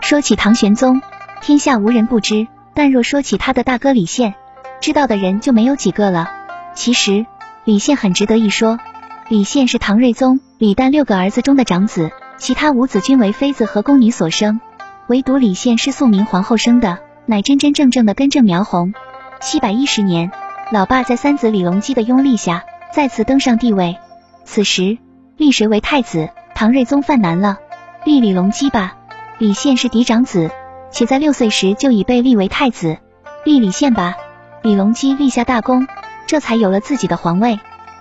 说起唐玄宗，天下无人不知，但若说起他的大哥李宪，知道的人就没有几个了。其实李宪很值得一说。李宪是唐睿宗李旦六个儿子中的长子，其他五子均为妃子和宫女所生，唯独李宪是肃明皇后生的，乃真真正正的根正苗红。七百一十年，老爸在三子李隆基的拥立下再次登上帝位，此时立谁为太子？唐睿宗犯难了，立李隆基吧。李宪是嫡长子，且在六岁时就已被立为太子，立李宪吧。李隆基立下大功，这才有了自己的皇位。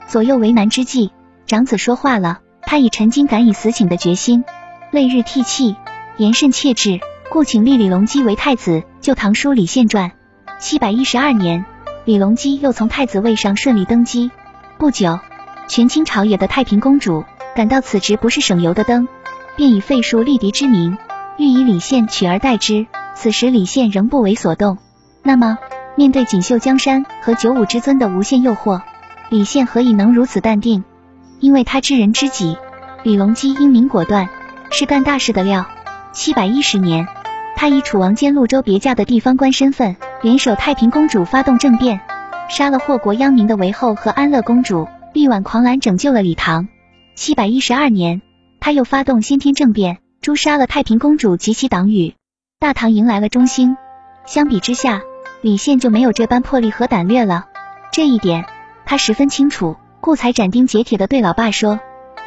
左右为难之际，长子说话了，他已沉金敢以死请的决心，泪日涕泣，言甚切志，故请立李隆基为太子。就唐书《李宪传》，七百一十二年，李隆基又从太子位上顺利登基。不久，权倾朝野的太平公主感到此职不是省油的灯，便以废黜立嫡之名，欲以李宪取而代之。此时李宪仍不为所动。那么，面对锦绣江山和九五之尊的无限诱惑。李宪何以能如此淡定？因为他知人知己。李隆基英明果断，是干大事的料。七百一十年，他以楚王兼潞州别驾的地方官身份，联手太平公主发动政变，杀了祸国殃民的韦后和安乐公主，力挽狂澜，拯救了李唐。七百一十二年，他又发动先天政变，诛杀了太平公主及其党羽，大唐迎来了中兴。相比之下，李宪就没有这般魄力和胆略了。这一点。他十分清楚，故才斩钉截铁的对老爸说：“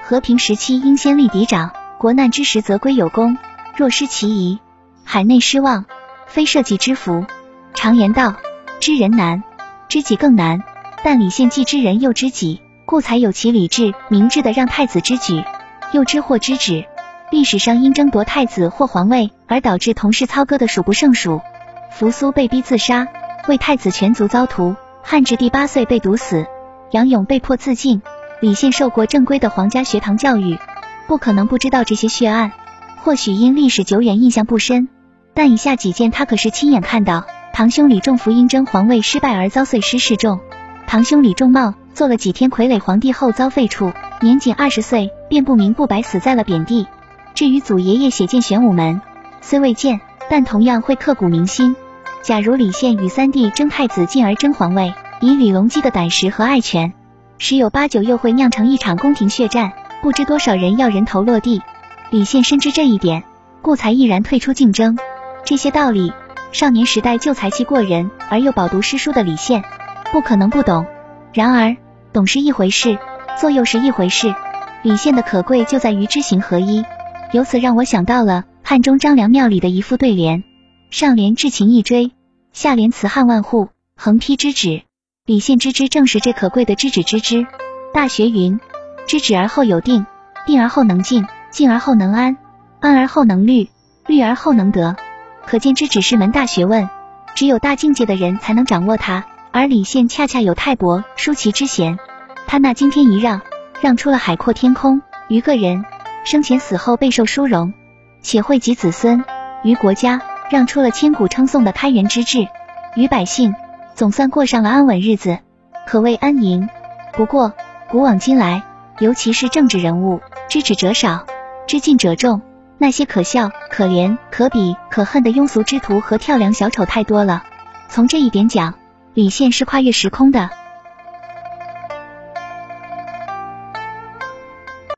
和平时期应先立嫡长，国难之时则归有功。若失其仪，海内失望，非社稷之福。常言道，知人难，知己更难。但李宪既知人又知己，故才有其理智明智的让太子之举。又知或知止，历史上因争夺太子或皇位而导致同室操戈的数不胜数。扶苏被逼自杀，为太子全族遭屠；汉至帝八岁被毒死。”杨勇被迫自尽，李信受过正规的皇家学堂教育，不可能不知道这些血案。或许因历史久远，印象不深，但以下几件他可是亲眼看到：堂兄李仲福因争皇位失败而遭碎尸示众；堂兄李仲茂做了几天傀儡皇帝后遭废黜，年仅二十岁便不明不白死在了贬地。至于祖爷爷写进玄武门，虽未见，但同样会刻骨铭心。假如李宪与三弟争太子，进而争皇位。以李隆基的胆识和爱权，十有八九又会酿成一场宫廷血战，不知多少人要人头落地。李宪深知这一点，故才毅然退出竞争。这些道理，少年时代就才气过人而又饱读诗书的李宪，不可能不懂。然而，懂是一回事，做又是一回事。李现的可贵就在于知行合一。由此让我想到了汉中张良庙里的一副对联：上联至情一追，下联辞汉万户，横批之止。李宪之知正是这可贵的知止知之。大学云：知止而后有定，定而后能静，静而后能安，安而后能虑，虑而后能得。可见知止是门大学问，只有大境界的人才能掌握它。而李宪恰恰有泰伯舒淇之嫌，他那惊天一让，让出了海阔天空，于个人生前死后备受殊荣，且惠及子孙；于国家让出了千古称颂的开元之治，于百姓。总算过上了安稳日子，可谓安宁。不过古往今来，尤其是政治人物，知止者少，知进者众。那些可笑、可怜、可比、可恨的庸俗之徒和跳梁小丑太多了。从这一点讲，李现是跨越时空的。